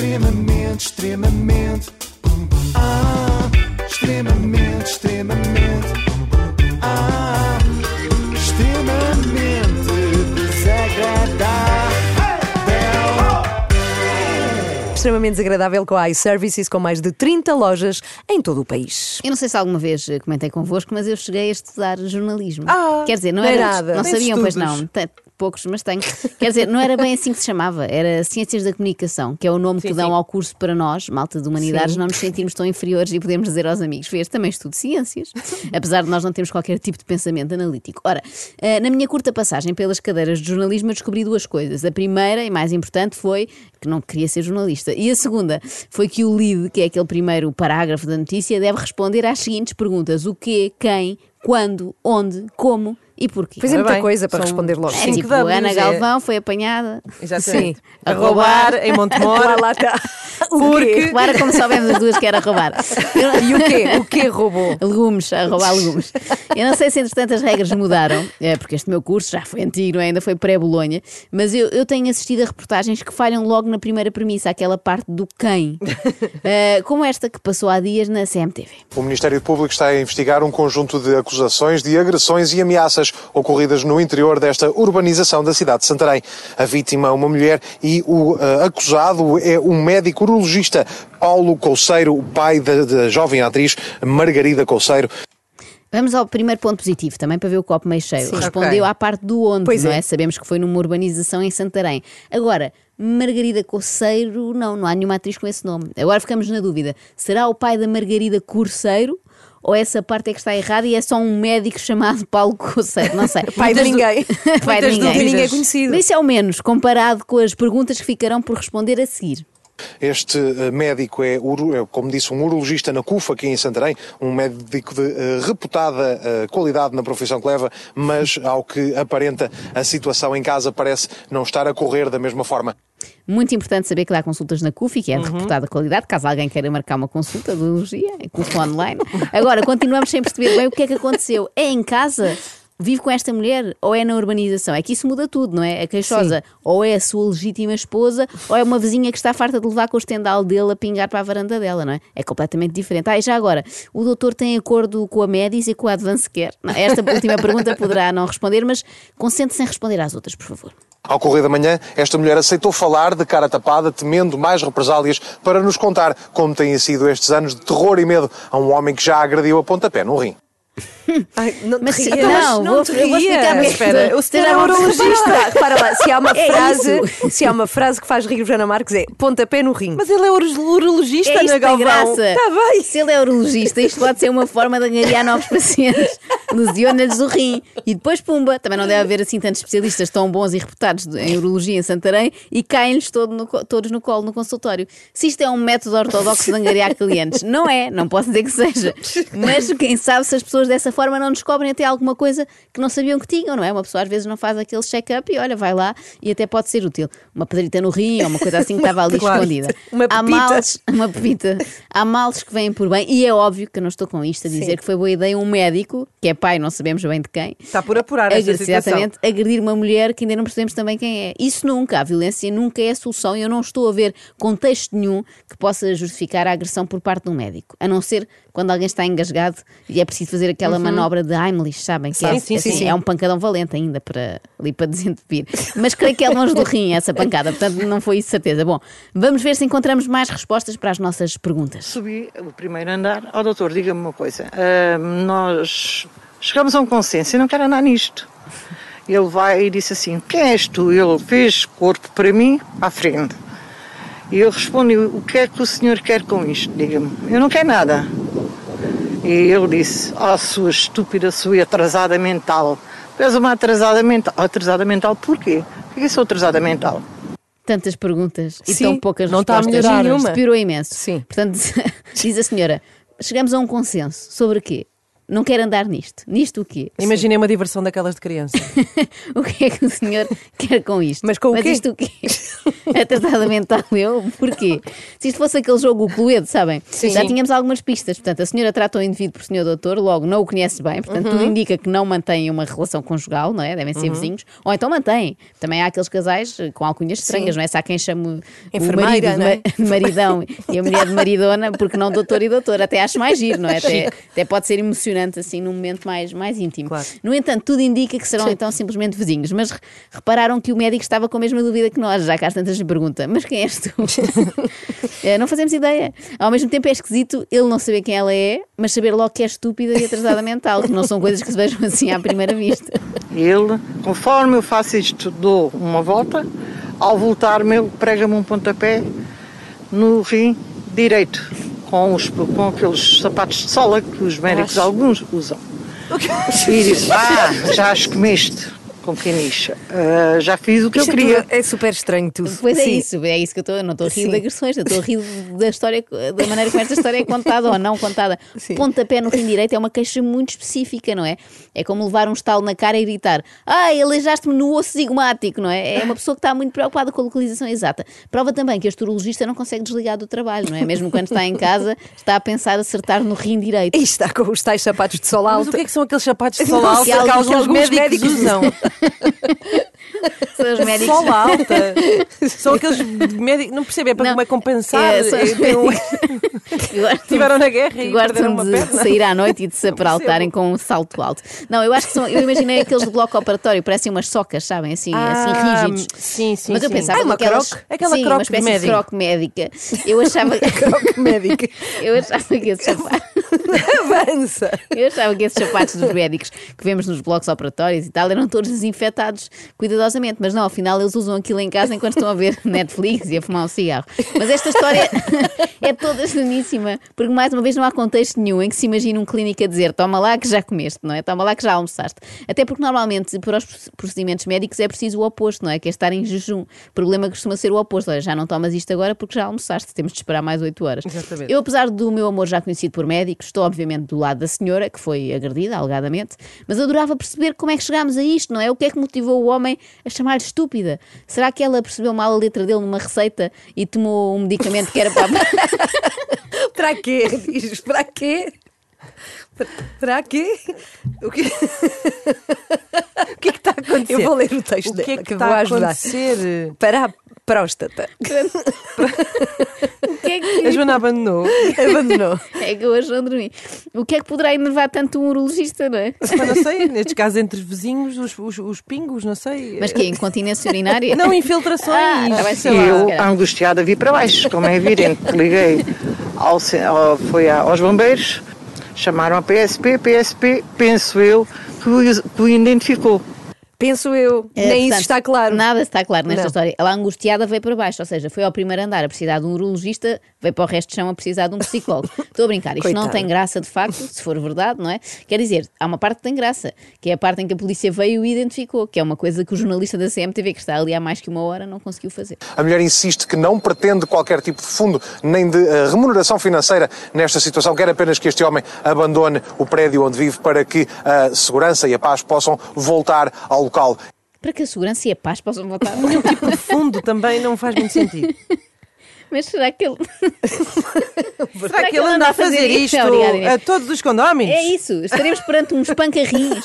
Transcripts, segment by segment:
Extremamente, extremamente. Ah, extremamente, extremamente. Ah, extremamente desagradável. Extremamente desagradável com a iServices, com mais de 30 lojas em todo o país. Eu não sei se alguma vez eh, comentei convosco, mas eu cheguei a estudar jornalismo. Ah, Quer dizer, não é era. nada. Não Tem sabiam, pois estudos. não. Poucos, mas tenho. Quer dizer, não era bem assim que se chamava, era Ciências da Comunicação, que é o nome que dão ao curso para nós, malta de humanidades, Sim. não nos sentirmos tão inferiores e podemos dizer aos amigos: Vês, também estudo ciências, apesar de nós não termos qualquer tipo de pensamento analítico. Ora, eh, na minha curta passagem pelas cadeiras de jornalismo, eu descobri duas coisas. A primeira e mais importante foi que não queria ser jornalista, e a segunda foi que o lead, que é aquele primeiro parágrafo da notícia, deve responder às seguintes perguntas: o quê, quem, quando, onde, como e porquê. Pois é Ora muita bem, coisa para são responder logo. É tipo, Ana é- Galvão foi apanhada Exatamente. Sim. A roubar em Montemor. Lá, lá está. O Porque- quê? Repara como soubemos as duas que era roubar. E o quê? O quê roubou? Legumes, a roubar legumes. Eu não sei se entretanto as regras mudaram, é, porque este meu curso já foi antigo, ainda foi pré-Bolonha, mas eu, eu tenho assistido a reportagens que falham logo na primeira premissa, aquela parte do quem. Eh, como esta que passou há dias na CMTV. O Ministério Público está a investigar um conjunto de acusações de agressões e ameaças ocorridas no interior desta urbanização da cidade de Santarém. A vítima é uma mulher e o eh, acusado é um médico urologista, Paulo Couceiro, o pai da, da jovem atriz Margarida Couceiro. Vamos ao primeiro ponto positivo, também para ver o copo meio cheio. Respondeu Ok. à parte do onde, Pois não é. é? Sabemos que foi numa urbanização em Santarém. Agora, Margarida Coceiro, não, não há nenhuma atriz com esse nome. Agora ficamos na dúvida: será o pai da Margarida Corceiro? Ou essa parte é que está errada e é só um médico chamado Paulo Coceiro? Não sei. Pai de ninguém. pai de ninguém. De ninguém é conhecido. Mas isso é o menos, comparado com as perguntas que ficarão por responder a seguir. Este eh, médico é, é, como disse, um urologista na CUFA, aqui em Santarém, um médico de eh, reputada eh, qualidade na profissão que leva, mas ao que aparenta, a situação em casa parece não estar a correr da mesma forma. Muito importante saber que dá consultas na CUFI, que é de reportada qualidade, caso alguém queira marcar uma consulta de urologia, é CUFI online. Agora, continuamos sem perceber bem o que é que aconteceu. É em casa? Vive com esta mulher ou é na urbanização? É que isso muda tudo, não é? A queixosa ou é a sua legítima esposa ou é uma vizinha que está farta de levar com o estendal dele a pingar para a varanda dela, não é? É completamente diferente. Ah, e já agora, o doutor tem acordo com a Médis e com a Advance Care? Esta última pergunta poderá não responder, mas concentre-se em responder às outras, por favor. Ao correr da manhã, esta mulher aceitou falar de cara tapada, temendo mais represálias, para nos contar como têm sido estes anos de terror e medo a um homem que já a agrediu a pontapé no rim. Ai, não te Mas rias. não, não vou- te eu vou explicar porque- Espera, o senhor é lá, urologista. Repara lá, se há uma É frase, isso. se há uma frase que faz rir Joana Marques é pontapé no rim. Mas ele é uro- urologista, É isto Ana da Galvão. graça. Tá bem. Se ele é urologista, isto pode ser uma forma de angariar novos pacientes. Lesiona-lhes o rim. E depois, pumba, também não deve haver assim tantos especialistas tão bons e reputados em urologia em Santarém e caem-lhes todo no todos no colo no consultório. Se isto é um método ortodoxo de angariar clientes, não é, não posso dizer que seja. Mas quem sabe se as pessoas dessa forma não descobrem até alguma coisa que não sabiam que tinham, não é? Uma pessoa às vezes não faz aquele check-up e olha, vai lá e até pode ser útil. Uma pedrita no rim ou uma coisa assim que estava ali Claro. escondida. Uma Há pepita. males, uma pepita. Há males que vêm por bem, e é óbvio que eu não estou com isto a dizer Sim. que foi boa ideia um médico, que é pai, não sabemos bem de quem, Está por apurar esta exatamente, agredir uma mulher que ainda não percebemos também quem é. Isso nunca, a violência nunca é a solução e eu não estou a ver contexto nenhum que possa justificar a agressão por parte de um médico, a não ser quando alguém está engasgado e é preciso fazer aquela manobra de Heimlich, sabem? Que é, Sim, sim, assim, sim, é um pancadão valente ainda para, ali para desentupir. Mas creio que é longe do rim essa pancada, portanto não foi isso certeza. Bom, vamos ver se encontramos mais respostas para as nossas perguntas. Subi o primeiro andar. Ó doutor, diga-me uma coisa. Ah, nós chegamos a um consenso, eu não quero andar nisto. Ele vai e disse assim, quem és tu? Ele fez corpo para mim, à frente. E eu respondi, o que é que o senhor quer com isto? Diga-me. Eu não quero nada. E ele disse, oh sua estúpida, sua atrasada mental. Tu és uma atrasada mental. Atrasada mental porquê? Por que sou atrasada mental? Tantas perguntas e Sim, tão poucas não está a respostas. melhorar. Isto piorou imenso. Sim. Portanto, diz a senhora, chegamos a um consenso sobre quê? Não quer andar nisto. Nisto o quê? Imaginei uma diversão daquelas de criança. o que é que o senhor quer com isto? Mas com o Mas quê? isto o quê? Atrasada mental eu? Porquê? Se isto fosse aquele jogo, o Cluedo, sabem? Já tínhamos algumas pistas. Portanto, a senhora trata o indivíduo por senhor doutor, logo não o conhece bem, portanto, tudo indica que não mantém uma relação conjugal, não é? Devem ser vizinhos. Ou então mantém. Também há aqueles casais eh, com alcunhas estranhas, não é? Se há quem chame o Enfermeira, marido de, não é? de maridão e a mulher de maridona, porque não doutor e doutora. Até acho mais giro, não é? Até, até pode ser emocionante assim num momento mais, mais íntimo. Claro. No entanto, tudo indica que serão então simplesmente vizinhos. Mas re- repararam que o médico estava com a mesma dúvida que nós, já que às tantas lhe pergunta: Mas quem és tu? Eh, não fazemos ideia. Ao mesmo tempo é esquisito ele não saber quem ela é, mas saber logo que é estúpida e atrasada mental, que não são coisas que se vejam assim à primeira vista. Ele, conforme eu faço isto, dou uma volta, ao voltar-me, ele prega-me um pontapé no rim direito, com, os, com aqueles sapatos de sola que os médicos alguns usam. E disse, ah, já as comeste, com canicha. Ah, já fiz o que Isto eu é queria. tudo- É super estranho tudo. Pois é Sim. isso, é isso que eu estou. Não estou a rir Sim. de agressões, eu estou a rir da história, da maneira como esta história é contada ou não contada. Pontapé no rim direito é uma queixa muito específica, não é? É como levar um estalo na cara e gritar: Ai, aleijaste-me no osso zigmático, não é? É uma pessoa que está muito preocupada com a localização exata. Prova também que este urologista não consegue desligar do trabalho, não é? Mesmo quando está em casa, está a pensar acertar no rim direito. E está com os tais sapatos de sol Mas alto. o que é que são aqueles sapatos de sola alta que alguns médicos, médicos usam? São os médicos. Sola alta. São aqueles médicos. Não percebem, é para Não, como é compensar. é, É, Estiveram na guerra e perderam uma de perna. sair à noite e de se aparaltarem com um salto alto. Não, eu acho que são. Eu imaginei aqueles do bloco operatório, parecem umas socas, sabem? Assim, assim Ah, rígidos. sim, sim, Mas eu sim. pensava Ah, uma naquelas- croque? Aquela sim, croque uma espécie de de, croque médica. Eu achava, Croque médica. eu achava que esses sapatos. Avança. Eu achava que esses sapatos dos médicos que vemos nos blocos operatórios e tal eram todos desinfetados cuidadosamente, mas não, afinal eles usam aquilo em casa enquanto estão a ver Netflix e a fumar um cigarro. Mas esta história é toda estranhíssima, porque mais uma vez não há contexto nenhum em que se imagine um clínico a dizer toma lá que já comeste, não é? Toma lá que já almoçaste. Até porque normalmente para os procedimentos médicos é preciso o oposto, não é? Que é estar em jejum. O problema costuma ser o oposto. Olha, já não tomas isto agora porque já almoçaste, temos de esperar mais 8 horas. Exatamente. Eu, apesar do meu amor já conhecido por médicos, estou obviamente do lado da senhora, que foi agredida, alegadamente, mas adorava perceber como é que chegámos a isto, não é? O que é que motivou o homem a chamar-lhe estúpida? Será que ela percebeu mal a letra dele numa receita e tomou um medicamento que era para. Para quê? Diz, para quê? Para- quê? O que... O que é que está a acontecer? Eu vou ler o texto O que é dela, que que está vou a ajudar. acontecer? Para a próstata. o que é que. A Joana abandonou. Abandonou. É que eu hoje não dormi. O que é que poderá enervar tanto um urologista, não é? Mas não sei, nestes casos entre vizinhos, os, os, os pingos, não sei. Mas que é incontinência urinária? Não, infiltrações. Ah, tá lá. Eu, angustiada, vi para baixo, como é evidente. Liguei, ao, ao- foi aos bombeiros, chamaram a PSP, PSP, penso eu, que o identificou. Penso eu. É, Nem isso portanto, está claro. Nada está claro nesta Não. história. Ela angustiada veio para baixo, ou seja, foi ao primeiro andar a precisar de um urologista, veio para o resto de chão a precisar de um psicólogo. Estou a brincar, isto não tem graça de facto, se for verdade, não é? Quer dizer, há uma parte que tem graça, que é a parte em que a polícia veio e identificou, que é uma coisa que o jornalista da CMTV, que está ali há mais que uma hora, não conseguiu fazer. A mulher insiste que não pretende qualquer tipo de fundo nem de eh, remuneração financeira nesta situação, quer apenas que este homem abandone o prédio onde vive para que a segurança e a paz possam voltar ao local. Para que a segurança e a paz possam voltar. Nenhum tipo de fundo também não faz muito sentido. Mas será que ele. Será que ele anda a fazer isto Obrigada, Inês. a todos os condóminos? É isso, estaremos perante um espancarrins,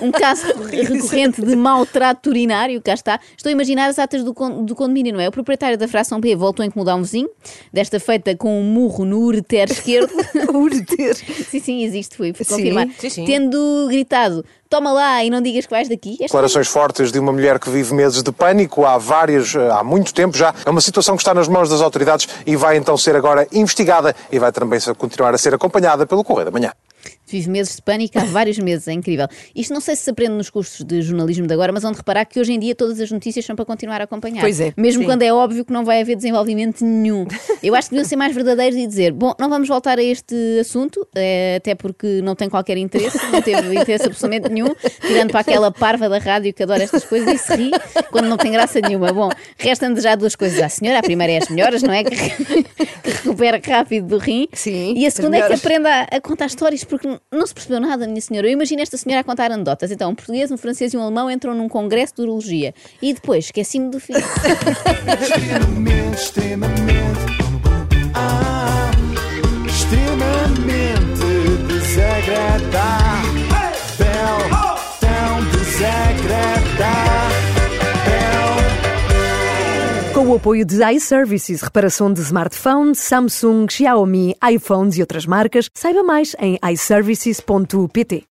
um, um caso recorrente de maltrato urinário, cá está. Estou a imaginar as atas do, con- do condomínio, não é? O proprietário da fração B voltou a incomodar um vizinho, desta feita com um murro no ureter esquerdo. Urter. sim, sim, existe, foi, foi Sim, confirmado. sim, sim. Tendo gritado, toma lá e não digas que vais daqui. Declarações fortes de uma mulher que vive meses de pânico há várias, eh, há muito tempo já. É uma situação que está nas mãos das autoridades e vai então ser agora investigada e vai também continuar a ser acompanhada pelo Correio da Manhã. Vive meses de pânico há vários meses, é incrível. Isto não sei se se aprende nos cursos de jornalismo de agora, mas vão de reparar que hoje em dia todas as notícias são para continuar a acompanhar. Pois é, Mesmo sim. quando é óbvio que não vai haver desenvolvimento nenhum. Eu acho que deviam ser mais verdadeiros e dizer: bom, não vamos voltar a este assunto, eh, até porque não tem qualquer interesse, não teve interesse absolutamente nenhum, tirando para aquela parva da rádio que adora estas coisas e se ri quando não tem graça nenhuma. Bom, restam-nos já duas coisas à senhora. A primeira é as melhoras, não é? Que, que recupera rápido do rim. Sim, E a segunda é que aprenda a, a contar histórias, porque Não se percebeu nada, minha senhora. Eu imagino esta senhora a contar anedotas. Então, um português, um francês e um alemão entram num congresso de urologia. E depois, esqueci-me do fim. extremamente, extremamente, ah, extremamente desagradável, apoio de iServices, reparação de smartphones, Samsung, Xiaomi, iPhones e outras marcas, saiba mais em iServices.pt.